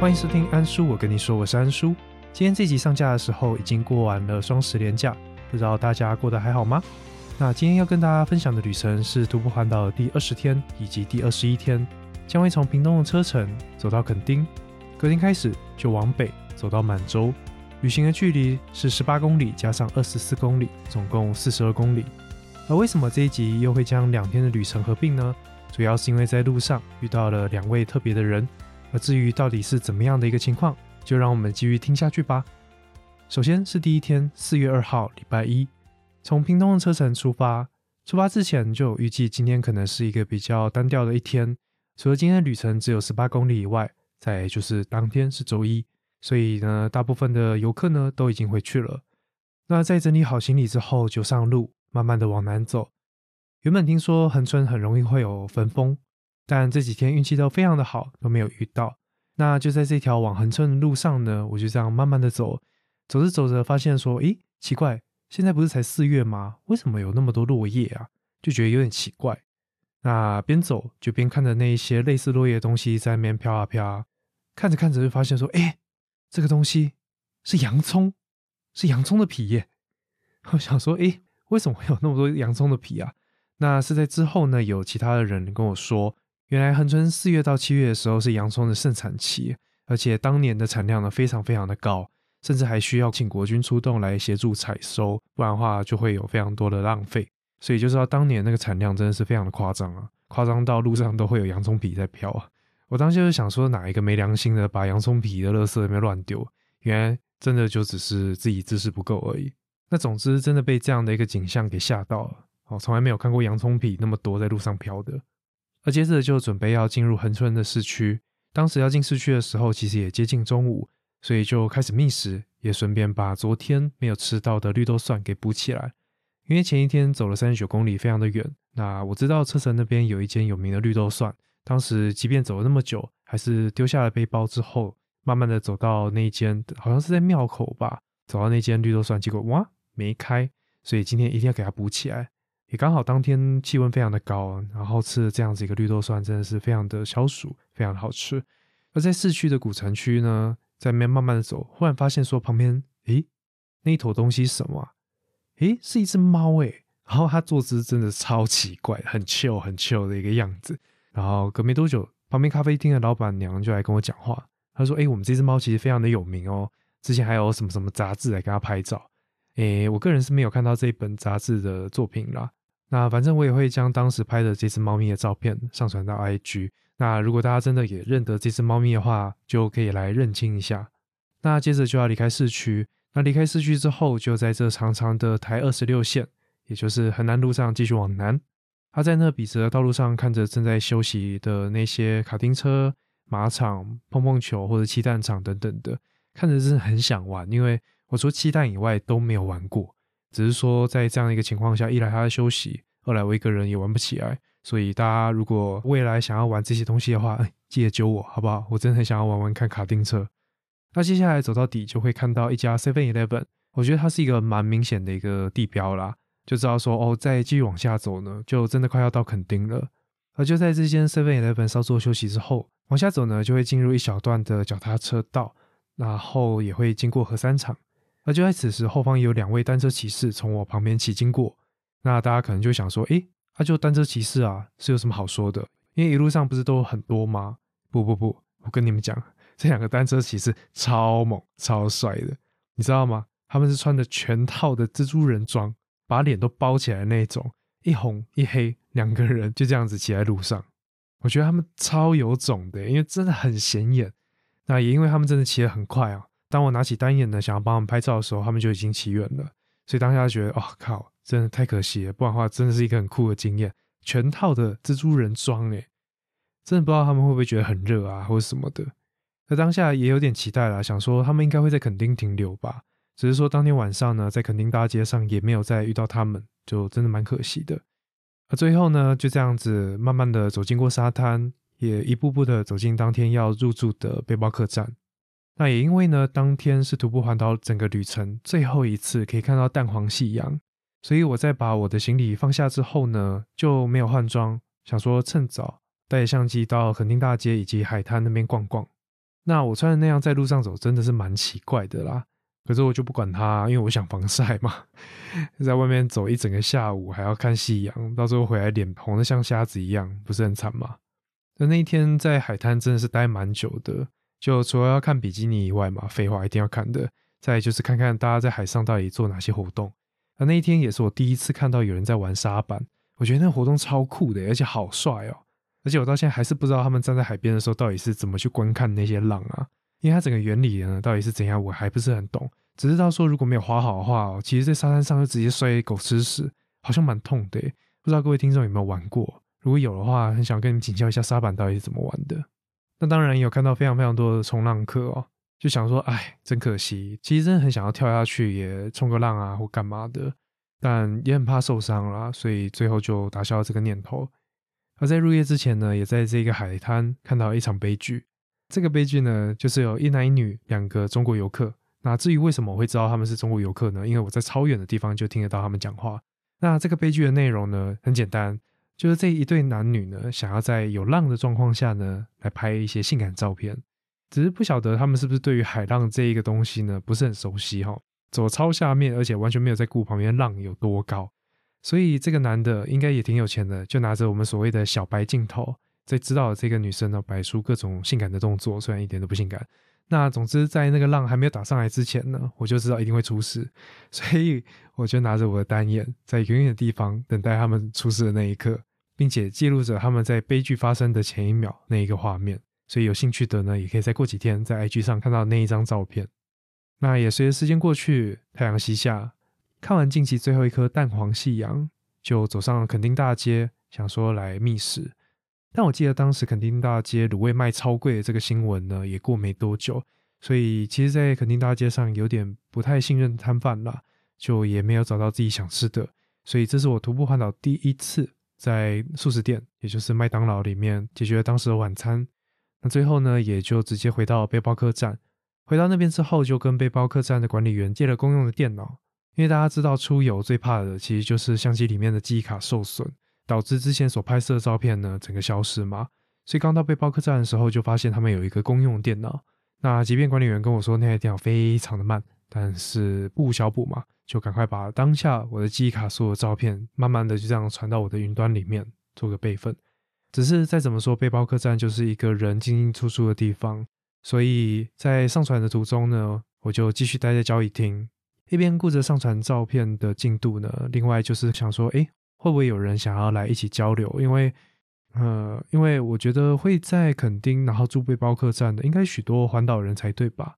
欢迎收听安叔，我跟你说，我是安叔。今天这集上架的时候，已经过完了双十连假，不知道大家过得还好吗？那今天要跟大家分享的旅程是徒步环岛的第二十天以及第二十一天，将会从屏东的车城走到垦丁，隔天开始就往北走到满洲。旅行的距离是十八公里加上二十四公里，总共四十二公里。而为什么这一集又会将两天的旅程合并呢？主要是因为在路上遇到了两位特别的人。而至于到底是怎么样的一个情况，就让我们继续听下去吧。首先是第一天，四月二号，礼拜一，从屏东的车程出发。出发之前就预计今天可能是一个比较单调的一天，除了今天旅程只有十八公里以外，再就是当天是周一，所以呢，大部分的游客呢都已经回去了。那在整理好行李之后，就上路，慢慢的往南走。原本听说恒春很容易会有焚风。但这几天运气都非常的好，都没有遇到。那就在这条往横村的路上呢，我就这样慢慢的走，走着走着发现说，诶，奇怪，现在不是才四月吗？为什么有那么多落叶啊？就觉得有点奇怪。那边走就边看着那一些类似落叶的东西在那边飘啊飘啊，看着看着就发现说，诶，这个东西是洋葱，是洋葱的皮耶。我想说，诶，为什么会有那么多洋葱的皮啊？那是在之后呢，有其他的人跟我说。原来恒春四月到七月的时候是洋葱的盛产期，而且当年的产量呢非常非常的高，甚至还需要请国军出动来协助采收，不然的话就会有非常多的浪费。所以就知道当年那个产量真的是非常的夸张啊，夸张到路上都会有洋葱皮在飘啊。我当时就想说，哪一个没良心的把洋葱皮的垃圾那边乱丢？原来真的就只是自己知识不够而已。那总之真的被这样的一个景象给吓到了，哦，从来没有看过洋葱皮那么多在路上飘的。而接着就准备要进入恒春的市区，当时要进市区的时候，其实也接近中午，所以就开始觅食，也顺便把昨天没有吃到的绿豆蒜给补起来。因为前一天走了三十九公里，非常的远。那我知道车城那边有一间有名的绿豆蒜，当时即便走了那么久，还是丢下了背包之后，慢慢的走到那间，好像是在庙口吧，走到那间绿豆蒜，结果哇没开，所以今天一定要给它补起来。也刚好当天气温非常的高，然后吃了这样子一个绿豆蒜，真的是非常的消暑，非常的好吃。而在市区的古城区呢，在那边慢慢的走，忽然发现说旁边，诶，那一坨东西什么？诶，是一只猫诶。然后它坐姿真的超奇怪，很 chill 很 chill 的一个样子。然后隔没多久，旁边咖啡厅的老板娘就来跟我讲话，她说：“诶，我们这只猫其实非常的有名哦，之前还有什么什么杂志来给它拍照。”诶，我个人是没有看到这一本杂志的作品啦。那反正我也会将当时拍的这只猫咪的照片上传到 IG。那如果大家真的也认得这只猫咪的话，就可以来认清一下。那接着就要离开市区。那离开市区之后，就在这长长的台二十六线，也就是横南路上继续往南。他在那笔直道路上看着正在休息的那些卡丁车、马场、碰碰球或者气弹场等等的，看着真的很想玩。因为我除气弹以外都没有玩过。只是说，在这样一个情况下，一来他在休息，二来我一个人也玩不起来。所以大家如果未来想要玩这些东西的话，记得揪我好不好？我真的很想要玩玩看卡丁车。那接下来走到底就会看到一家 Seven Eleven，我觉得它是一个蛮明显的一个地标啦，就知道说哦，再继续往下走呢，就真的快要到垦丁了。而就在这间 Seven Eleven 稍作休息之后，往下走呢，就会进入一小段的脚踏车道，然后也会经过核三厂。而就在此时，后方有两位单车骑士从我旁边骑经过。那大家可能就想说：“诶，他就单车骑士啊，是有什么好说的？因为一路上不是都很多吗？”不不不，我跟你们讲，这两个单车骑士超猛、超帅的，你知道吗？他们是穿着全套的蜘蛛人装，把脸都包起来那种，一红一黑，两个人就这样子骑在路上。我觉得他们超有种的，因为真的很显眼。那也因为他们真的骑得很快啊。当我拿起单眼呢，想要帮他们拍照的时候，他们就已经起远了。所以当下觉得，哦靠，真的太可惜了。不然的话，真的是一个很酷的经验，全套的蜘蛛人装，诶，真的不知道他们会不会觉得很热啊，或者什么的。那当下也有点期待啦，想说他们应该会在垦丁停留吧。只是说当天晚上呢，在垦丁大街上也没有再遇到他们，就真的蛮可惜的。而最后呢，就这样子慢慢的走经过沙滩，也一步步的走进当天要入住的背包客栈。那也因为呢，当天是徒步环岛整个旅程最后一次可以看到淡黄夕阳，所以我在把我的行李放下之后呢，就没有换装，想说趁早带相机到垦丁大街以及海滩那边逛逛。那我穿的那样在路上走，真的是蛮奇怪的啦。可是我就不管它，因为我想防晒嘛，在外面走一整个下午，还要看夕阳，到时候回来脸红的像瞎子一样，不是很惨吗？那那一天在海滩真的是待蛮久的，就除了要看比基尼以外嘛，废话一定要看的。再就是看看大家在海上到底做哪些活动。那那一天也是我第一次看到有人在玩沙板，我觉得那活动超酷的，而且好帅哦！而且我到现在还是不知道他们站在海边的时候到底是怎么去观看那些浪啊，因为它整个原理呢到底是怎样，我还不是很懂。只知道说如果没有滑好的话，其实在沙滩上就直接摔狗吃屎，好像蛮痛的。不知道各位听众有没有玩过？如果有的话，很想跟你们请教一下沙板到底是怎么玩的。那当然也有看到非常非常多的冲浪客哦。就想说，哎，真可惜。其实真的很想要跳下去，也冲个浪啊，或干嘛的，但也很怕受伤啦，所以最后就打消了这个念头。而在入夜之前呢，也在这个海滩看到一场悲剧。这个悲剧呢，就是有一男一女两个中国游客。那至于为什么我会知道他们是中国游客呢？因为我在超远的地方就听得到他们讲话。那这个悲剧的内容呢，很简单，就是这一对男女呢，想要在有浪的状况下呢，来拍一些性感照片。只是不晓得他们是不是对于海浪这一个东西呢不是很熟悉哈，走超下面，而且完全没有在顾旁边浪有多高，所以这个男的应该也挺有钱的，就拿着我们所谓的小白镜头，在指导这个女生呢摆出各种性感的动作，虽然一点都不性感。那总之在那个浪还没有打上来之前呢，我就知道一定会出事，所以我就拿着我的单眼，在远远的地方等待他们出事的那一刻，并且记录着他们在悲剧发生的前一秒那一个画面。所以有兴趣的呢，也可以再过几天在 IG 上看到那一张照片。那也随着时间过去，太阳西下，看完近期最后一颗淡黄夕阳，就走上了垦丁大街，想说来觅食。但我记得当时垦丁大街卤味卖超贵的这个新闻呢，也过没多久，所以其实，在垦丁大街上有点不太信任摊贩了，就也没有找到自己想吃的。所以这是我徒步环岛第一次在素食店，也就是麦当劳里面解决了当时的晚餐。那最后呢，也就直接回到背包客栈。回到那边之后，就跟背包客栈的管理员借了公用的电脑。因为大家知道出游最怕的，其实就是相机里面的记忆卡受损，导致之前所拍摄的照片呢整个消失嘛。所以刚到背包客栈的时候，就发现他们有一个公用电脑。那即便管理员跟我说那台电脑非常的慢，但是不无小补嘛，就赶快把当下我的记忆卡所有照片，慢慢的就这样传到我的云端里面，做个备份。只是再怎么说，背包客栈就是一个人进进出出的地方，所以在上传的途中呢，我就继续待在交易厅，一边顾着上传照片的进度呢，另外就是想说，哎，会不会有人想要来一起交流？因为，呃，因为我觉得会在垦丁然后住背包客栈的，应该许多环岛人才对吧？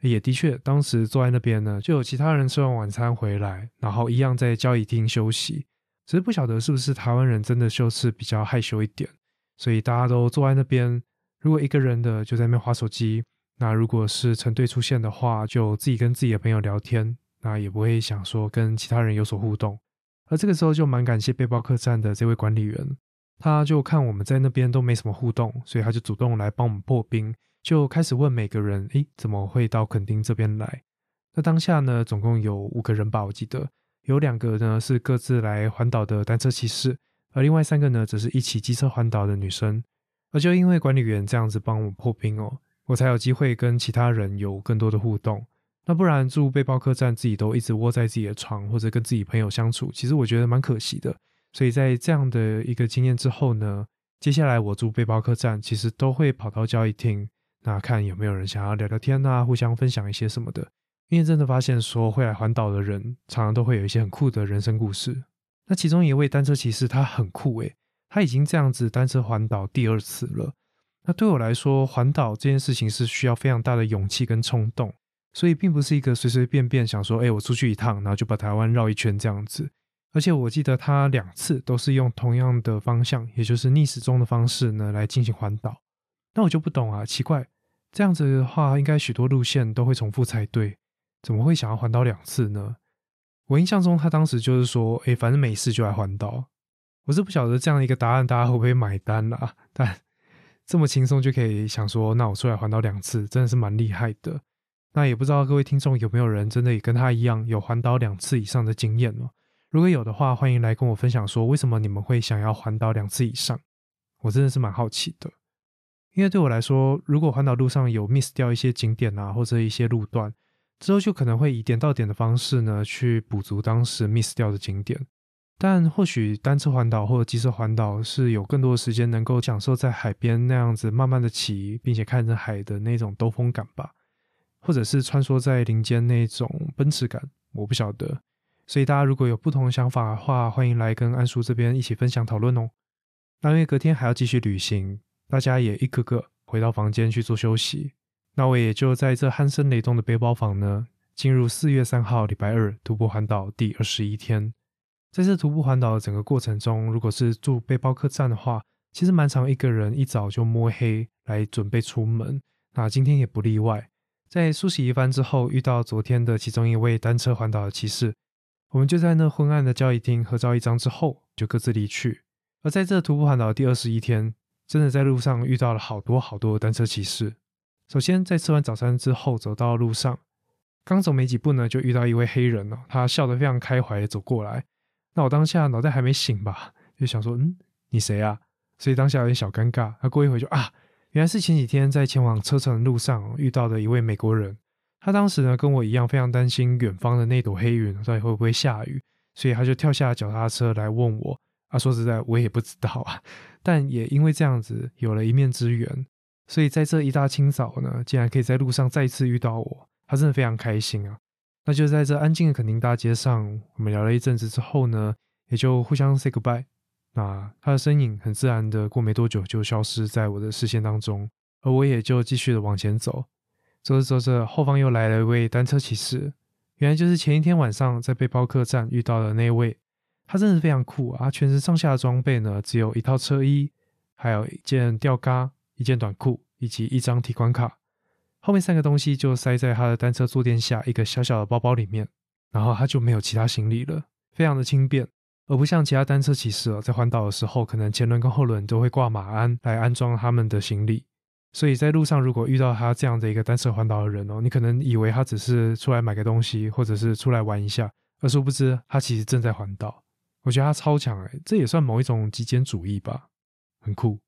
也的确，当时坐在那边呢，就有其他人吃完晚餐回来，然后一样在交易厅休息。只是不晓得是不是台湾人真的就是比较害羞一点，所以大家都坐在那边。如果一个人的就在那边划手机，那如果是成队出现的话，就自己跟自己的朋友聊天，那也不会想说跟其他人有所互动。而这个时候就蛮感谢背包客栈的这位管理员，他就看我们在那边都没什么互动，所以他就主动来帮我们破冰，就开始问每个人：诶，怎么会到垦丁这边来？那当下呢，总共有五个人吧，我记得。有两个呢是各自来环岛的单车骑士，而另外三个呢则是一起机车环岛的女生。而就因为管理员这样子帮我破冰哦，我才有机会跟其他人有更多的互动。那不然住背包客栈自己都一直窝在自己的床，或者跟自己朋友相处，其实我觉得蛮可惜的。所以在这样的一个经验之后呢，接下来我住背包客栈其实都会跑到交易厅，那看有没有人想要聊聊天啊，互相分享一些什么的。因为真的发现说会来环岛的人，常常都会有一些很酷的人生故事。那其中一位单车骑士，他很酷诶，他已经这样子单车环岛第二次了。那对我来说，环岛这件事情是需要非常大的勇气跟冲动，所以并不是一个随随便便想说，哎，我出去一趟，然后就把台湾绕一圈这样子。而且我记得他两次都是用同样的方向，也就是逆时钟的方式呢来进行环岛。那我就不懂啊，奇怪，这样子的话，应该许多路线都会重复才对。怎么会想要环岛两次呢？我印象中他当时就是说，哎，反正没事就来环岛。我是不晓得这样一个答案大家会不会买单啦。但 这么轻松就可以想说，那我出来环岛两次，真的是蛮厉害的。那也不知道各位听众有没有人真的也跟他一样有环岛两次以上的经验哦？如果有的话，欢迎来跟我分享说，为什么你们会想要环岛两次以上？我真的是蛮好奇的。因为对我来说，如果环岛路上有 miss 掉一些景点啊，或者一些路段，之后就可能会以点到点的方式呢，去补足当时 miss 掉的景点。但或许单车环岛或者机车环岛是有更多的时间能够享受在海边那样子慢慢的骑，并且看着海的那种兜风感吧，或者是穿梭在林间那种奔驰感，我不晓得。所以大家如果有不同的想法的话，欢迎来跟安叔这边一起分享讨论哦。那因为隔天还要继续旅行，大家也一个个回到房间去做休息，那我也就在这鼾声雷动的背包房呢，进入四月三号礼拜二徒步环岛第二十一天。在这徒步环岛的整个过程中，如果是住背包客栈的话，其实蛮常一个人一早就摸黑来准备出门。那今天也不例外，在梳洗一番之后，遇到昨天的其中一位单车环岛的骑士，我们就在那昏暗的交易厅合照一张之后，就各自离去。而在这徒步环岛的第二十一天，真的在路上遇到了好多好多的单车骑士。首先在吃完早餐之后，走到路上，刚走没几步呢，就遇到一位黑人哦，他笑得非常开怀的走过来。那我当下脑袋还没醒吧，就想说，嗯，你谁啊？所以当下有点小尴尬。他过一会就啊，原来是前几天在前往车城的路上遇到的一位美国人。他当时呢跟我一样，非常担心远方的那朵黑云到底会不会下雨，所以他就跳下脚踏车来问我。啊，说实在，我也不知道啊。但也因为这样子有了一面之缘，所以在这一大清早呢，竟然可以在路上再次遇到我，他真的非常开心啊。那就在这安静的垦丁大街上，我们聊了一阵子之后呢，也就互相 say goodbye。那他的身影很自然的过没多久就消失在我的视线当中，而我也就继续的往前走。走着走着，后方又来了一位单车骑士，原来就是前一天晚上在背包客栈遇到的那位。他真的是非常酷啊！全身上下的装备呢，只有一套车衣，还有一件吊嘎、一件短裤以及一张提款卡。后面三个东西就塞在他的单车坐垫下一个小小的包包里面，然后他就没有其他行李了，非常的轻便，而不像其他单车骑士哦，在环岛的时候，可能前轮跟后轮都会挂马鞍来安装他们的行李，所以在路上如果遇到他这样的一个单车环岛的人哦，你可能以为他只是出来买个东西，或者是出来玩一下，而殊不知他其实正在环岛。我觉得他超强哎，这也算某一种极简主义吧，很酷，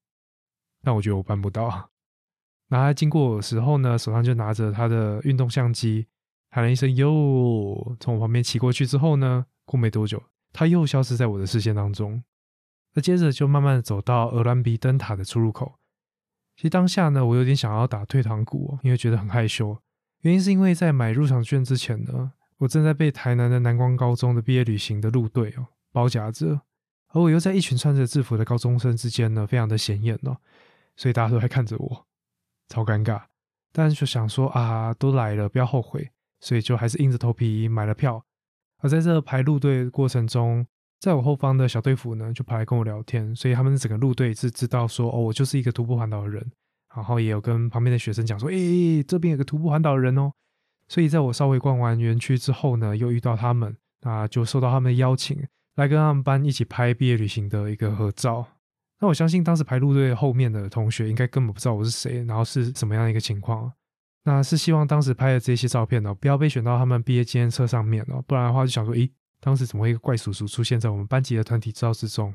但我觉得我办不到。那他经过的时候呢，手上就拿着他的运动相机，喊了一声“哟”，从我旁边骑过去之后呢，过没多久，他又消失在我的视线当中。那接着就慢慢的走到鹅銮鼻灯塔的出入口。其实当下呢，我有点想要打退堂鼓，因为觉得很害羞。原因是因为在买入场券之前呢，我正在被台南的南光高中的毕业旅行的路队哦包夹着，而我又在一群穿着制服的高中生之间呢，非常的显眼哦，所以大家都在看着我。超尴尬，但就想说啊，都来了，不要后悔，所以就还是硬着头皮买了票。而在这排路队过程中，在我后方的小队服呢，就跑来跟我聊天，所以他们整个路队是知道说，哦，我就是一个徒步环岛的人，然后也有跟旁边的学生讲说，诶，这边有个徒步环岛的人哦。所以在我稍微逛完园区之后呢，又遇到他们，那就受到他们的邀请，来跟他们班一起拍毕业旅行的一个合照。那我相信当时排路队后面的同学应该根本不知道我是谁，然后是什么样的一个情况。那是希望当时拍的这些照片呢，不要被选到他们毕业纪念册上面哦，不然的话就想说，咦，当时怎么会一个怪叔叔出现在我们班级的团体照之中？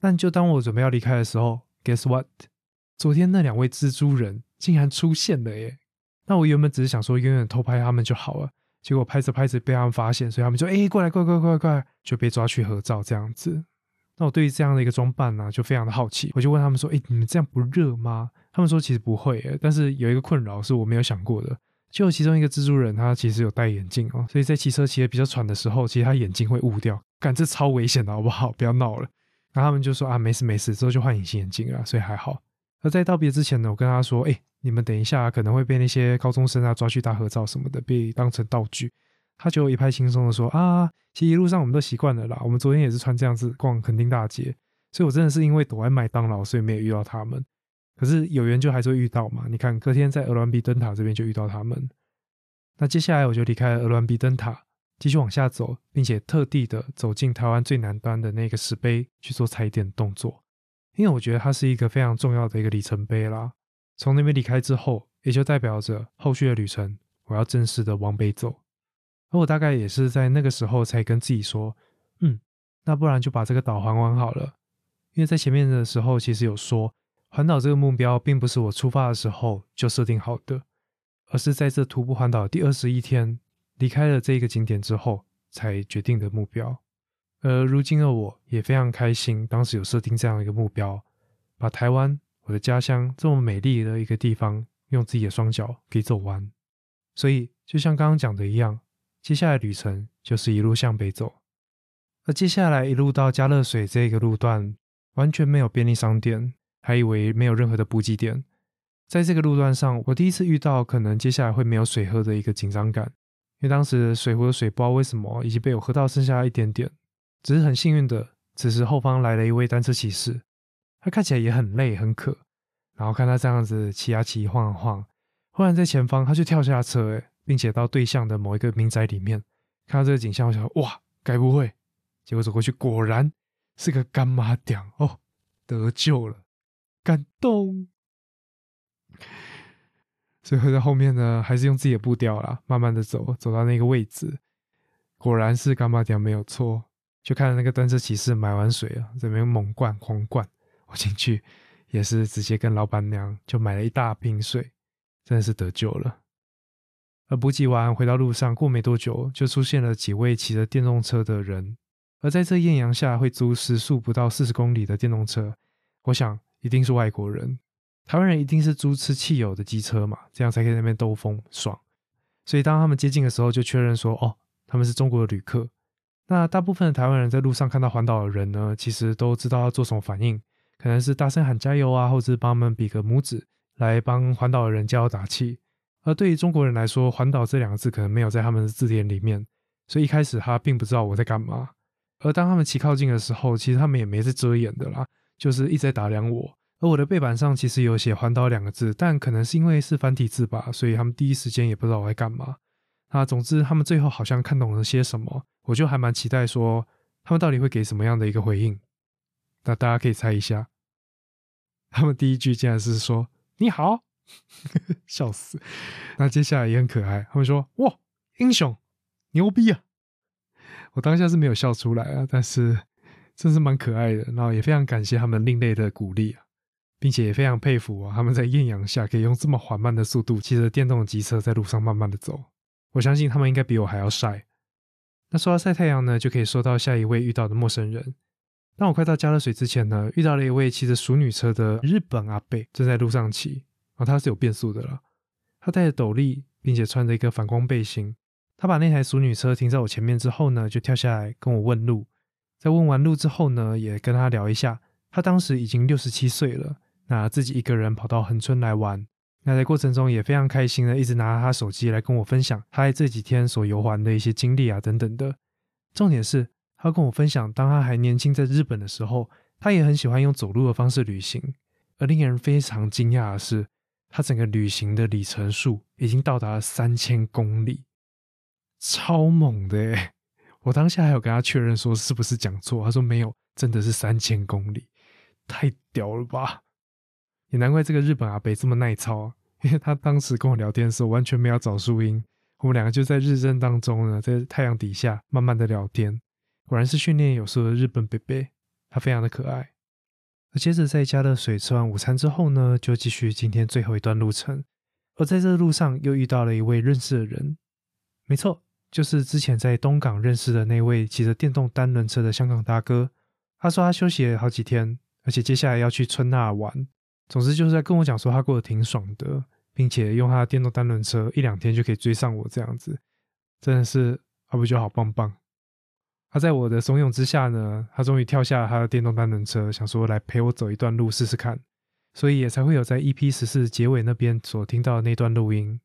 但就当我准备要离开的时候，Guess what？昨天那两位蜘蛛人竟然出现了耶！那我原本只是想说远远偷拍他们就好了，结果拍着拍着被他们发现，所以他们就哎过来，快快快快，就被抓去合照这样子。那我对于这样的一个装扮呢，就非常的好奇，我就问他们说：“哎，你们这样不热吗？”他们说：“其实不会。”但是有一个困扰是我没有想过的，就其中一个蜘蛛人，他其实有戴眼镜哦，所以在骑车骑的比较喘的时候，其实他眼镜会雾掉，感这超危险的，好不好？不要闹了。然后他们就说：“啊，没事没事。”之后就换隐形眼镜了，所以还好。而在道别之前呢，我跟他说：“哎，你们等一下可能会被那些高中生啊抓去大合照什么的，被当成道具。”他就一派轻松的说：“啊。”其实一路上我们都习惯了啦。我们昨天也是穿这样子逛垦丁大街，所以我真的是因为躲在麦当劳，所以没有遇到他们。可是有缘就还是会遇到嘛。你看隔天在鹅銮鼻灯塔这边就遇到他们。那接下来我就离开了鹅銮鼻灯塔，继续往下走，并且特地的走进台湾最南端的那个石碑去做踩点动作，因为我觉得它是一个非常重要的一个里程碑啦。从那边离开之后，也就代表着后续的旅程我要正式的往北走。而我大概也是在那个时候才跟自己说，嗯，那不然就把这个岛环完好了。因为在前面的时候，其实有说环岛这个目标并不是我出发的时候就设定好的，而是在这徒步环岛第二十一天离开了这一个景点之后才决定的目标。而如今的我也非常开心，当时有设定这样一个目标，把台湾我的家乡这么美丽的一个地方，用自己的双脚给走完。所以就像刚刚讲的一样，接下来旅程就是一路向北走。而接下来一路到加热水这个路段，完全没有便利商店。还以为没有任何的补给点，在这个路段上，我第一次遇到可能接下来会没有水喝的一个紧张感，因为当时水壶的水不知道为什么已经被我喝到剩下一点点，只是很幸运的，此时后方来了一位单车骑士，他看起来也很累很渴，然后看他这样子骑啊骑晃啊晃，忽然在前方他就跳下车，哎，并且到对向的某一个民宅里面，看到这个景象，我想哇，该不会？结果走过去，果然是个干妈店哦，得救了。感动，所以在后面呢，还是用自己的步调啦，慢慢的走，走到那个位置，果然是干妈店没有错。就看到那个单车骑士买完水啊，这边猛灌狂灌，进去也是直接跟老板娘就买了一大瓶水，真的是得救了。而补给完回到路上，过没多久就出现了几位骑着电动车的人，而在这艳阳下会租时速不到四十公里的电动车，我想。一定是外国人，台湾人一定是租吃汽油的机车嘛，这样才可以在那边兜风爽。所以当他们接近的时候，就确认说：“哦，他们是中国的旅客。”那大部分的台湾人在路上看到环岛的人呢，其实都知道要做什么反应，可能是大声喊加油啊，或者是帮他们比个拇指来帮环岛的人加油打气。而对于中国人来说，“环岛”这两个字可能没有在他们的字典里面，所以一开始他并不知道我在干嘛。而当他们骑靠近的时候，其实他们也没在遮掩的啦。就是一直在打量我，而我的背板上其实有写“环岛”两个字，但可能是因为是繁体字吧，所以他们第一时间也不知道我在干嘛。那总之，他们最后好像看懂了些什么，我就还蛮期待说他们到底会给什么样的一个回应。那大家可以猜一下，他们第一句竟然是说“你好”，笑死。那接下来也很可爱，他们说：“哇，英雄，牛逼啊！”我当下是没有笑出来啊，但是。真是蛮可爱的，然后也非常感谢他们另类的鼓励啊，并且也非常佩服啊，他们在艳阳下可以用这么缓慢的速度骑着电动机车在路上慢慢的走。我相信他们应该比我还要晒。那说到晒太阳呢，就可以说到下一位遇到的陌生人。当我快到加热水之前呢，遇到了一位骑着淑女车的日本阿贝，正在路上骑，啊，他是有变速的了。他戴着斗笠，并且穿着一个反光背心。他把那台淑女车停在我前面之后呢，就跳下来跟我问路。在问完路之后呢，也跟他聊一下。他当时已经六十七岁了，那自己一个人跑到横村来玩。那在过程中也非常开心的，一直拿他手机来跟我分享他在这几天所游玩的一些经历啊等等的。重点是他跟我分享，当他还年轻在日本的时候，他也很喜欢用走路的方式旅行。而令人非常惊讶的是，他整个旅行的里程数已经到达了三千公里，超猛的诶我当下还有跟他确认说是不是讲错，他说没有，真的是三千公里，太屌了吧！也难怪这个日本阿北这么耐操，因为他当时跟我聊天的时候完全没有找树荫，我们两个就在日正当中呢，在太阳底下慢慢的聊天，果然是训练有素的日本贝贝，他非常的可爱。而接着在加热水吃完午餐之后呢，就继续今天最后一段路程，而在这路上又遇到了一位认识的人，没错。就是之前在东港认识的那位骑着电动单轮车的香港大哥，他说他休息了好几天，而且接下来要去春那玩。总之就是在跟我讲说他过得挺爽的，并且用他的电动单轮车一两天就可以追上我这样子，真的是他不就好棒棒？他在我的怂恿之下呢，他终于跳下了他的电动单轮车，想说来陪我走一段路试试看，所以也才会有在 EP 十四结尾那边所听到的那段录音。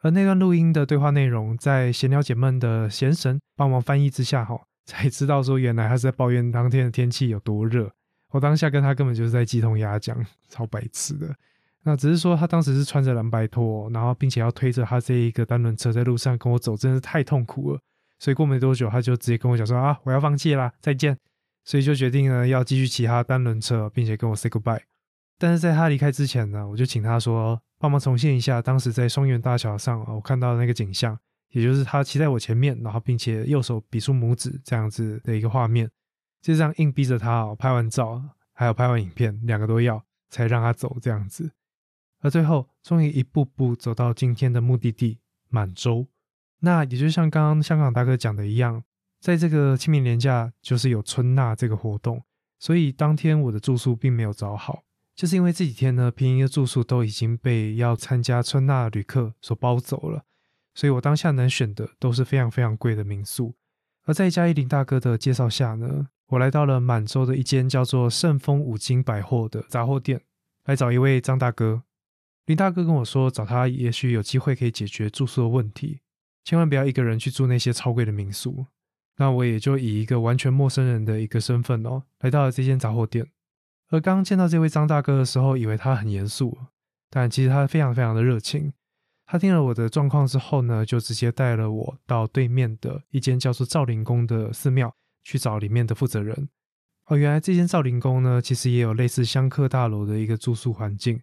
而那段录音的对话内容，在闲聊解闷的闲神帮忙翻译之下，哈，才知道说原来他是在抱怨当天的天气有多热。我当下跟他根本就是在鸡同鸭讲，超白痴的。那只是说他当时是穿着蓝白拖，然后并且要推着他这一个单轮车在路上跟我走，真是太痛苦了。所以过没多久，他就直接跟我讲说啊，我要放弃啦，再见。所以就决定呢要继续骑他单轮车，并且跟我 say goodbye。但是在他离开之前呢，我就请他说。帮忙重现一下当时在双园大桥上啊，我看到的那个景象，也就是他骑在我前面，然后并且右手比出拇指这样子的一个画面，就这样硬逼着他哦，拍完照还有拍完影片，两个都要，才让他走这样子。而最后，终于一步步走到今天的目的地满洲。那也就像刚刚香港大哥讲的一样，在这个清明年假就是有春纳这个活动，所以当天我的住宿并没有找好，就是因为这几天呢，便宜的住宿都已经被要参加春纳的旅客所包走了，所以我当下能选的都是非常非常贵的民宿。而在嘉义林大哥的介绍下呢，我来到了满洲的一间叫做盛丰五金百货的杂货店，来找一位张大哥。林大哥跟我说，找他也许有机会可以解决住宿的问题。千万不要一个人去住那些超贵的民宿。那我也就以一个完全陌生人的一个身份哦，来到了这间杂货店。而刚见到这位张大哥的时候，以为他很严肃，但其实他非常非常的热情。他听了我的状况之后呢，就直接带了我到对面的一间叫做赵灵宫的寺庙去找里面的负责人。哦，原来这间赵灵宫呢，其实也有类似香客大楼的一个住宿环境。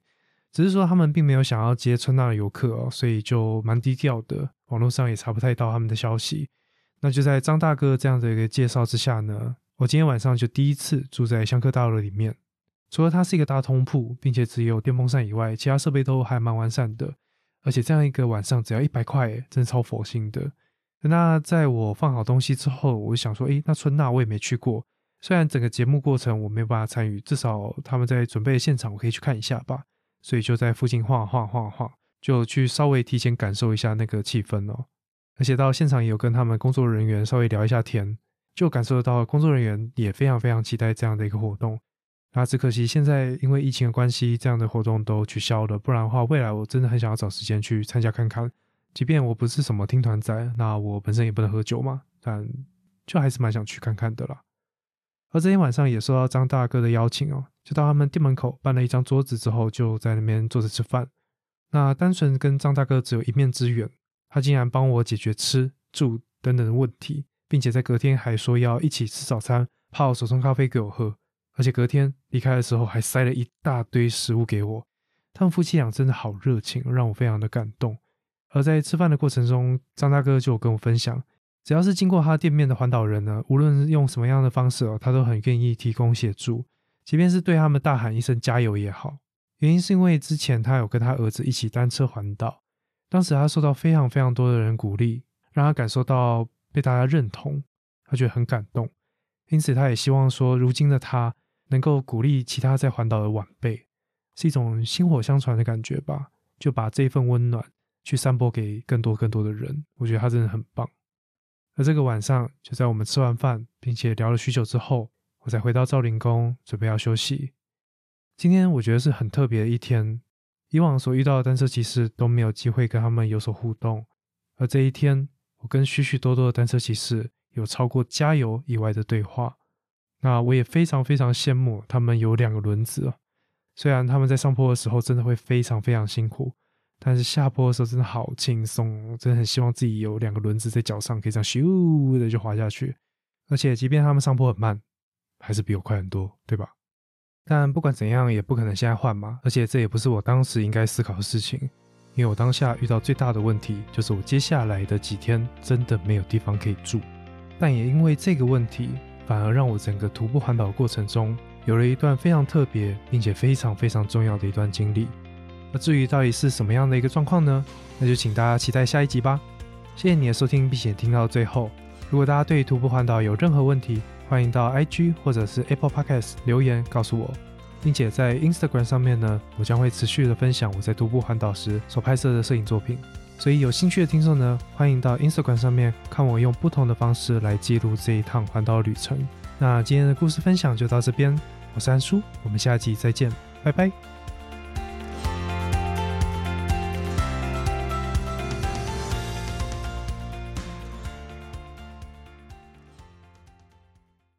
只是说他们并没有想要接春纳的游客哦，所以就蛮低调的，网络上也查不太到他们的消息。那就在张大哥这样的一个介绍之下呢，我今天晚上就第一次住在香客大楼里面。除了它是一个大通铺，并且只有电风扇以外，其他设备都还蛮完善的。而且这样一个晚上只要一百块，真的超佛心的。那在我放好东西之后，我就想说，诶，那春纳我也没去过，虽然整个节目过程我没有办法参与，至少他们在准备现场，我可以去看一下吧。所以就在附近晃晃晃晃，就去稍微提前感受一下那个气氛哦。而且到现场也有跟他们工作人员稍微聊一下天，就感受得到工作人员也非常非常期待这样的一个活动。那只可惜现在因为疫情的关系，这样的活动都取消了。不然的话，未来我真的很想要找时间去参加看看。即便我不是什么听团仔，那我本身也不能喝酒嘛，但就还是蛮想去看看的啦。而这天晚上也受到张大哥的邀请哦，就到他们店门口搬了一张桌子之后，就在那边坐着吃饭。那单纯跟张大哥只有一面之缘，他竟然帮我解决吃住等等的问题，并且在隔天还说要一起吃早餐，泡手冲咖啡给我喝，而且隔天离开的时候还塞了一大堆食物给我。他们夫妻俩真的好热情，让我非常的感动。而在吃饭的过程中，张大哥就跟我分享。只要是经过他店面的环岛人呢，无论用什么样的方式哦，他都很愿意提供协助，即便是对他们大喊一声加油也好。原因是因为之前他有跟他儿子一起单车环岛，当时他受到非常非常多的人鼓励，让他感受到被大家认同，他觉得很感动。因此他也希望说，如今的他能够鼓励其他在环岛的晚辈，是一种薪火相传的感觉吧，就把这份温暖去散播给更多更多的人。我觉得他真的很棒。而这个晚上，就在我们吃完饭，并且聊了许久之后，我才回到赵灵宫，准备要休息。今天我觉得是很特别的一天，以往所遇到的单车骑士都没有机会跟他们有所互动，而这一天，我跟许许多多的单车骑士有超过加油以外的对话。那我也非常非常羡慕他们有两个轮子，虽然他们在上坡的时候真的会非常非常辛苦。但是下坡的时候真的好轻松，真的很希望自己有两个轮子在脚上，可以这样咻的就滑下去。而且，即便他们上坡很慢，还是比我快很多，对吧？但不管怎样，也不可能现在换嘛。而且，这也不是我当时应该思考的事情，因为我当下遇到最大的问题，就是我接下来的几天真的没有地方可以住。但也因为这个问题，反而让我整个徒步环岛过程中，有了一段非常特别，并且非常非常重要的一段经历。那至于到底是什么样的一个状况呢？那就请大家期待下一集吧。谢谢你的收听，并且听到最后。如果大家对徒步环岛有任何问题，欢迎到 IG 或者是 Apple Podcast 留言告诉我，并且在 Instagram 上面呢，我将会持续的分享我在徒步环岛时所拍摄的摄影作品。所以有兴趣的听众呢，欢迎到 Instagram 上面看我用不同的方式来记录这一趟环岛旅程。那今天的故事分享就到这边，我是安叔，我们下集再见，拜拜。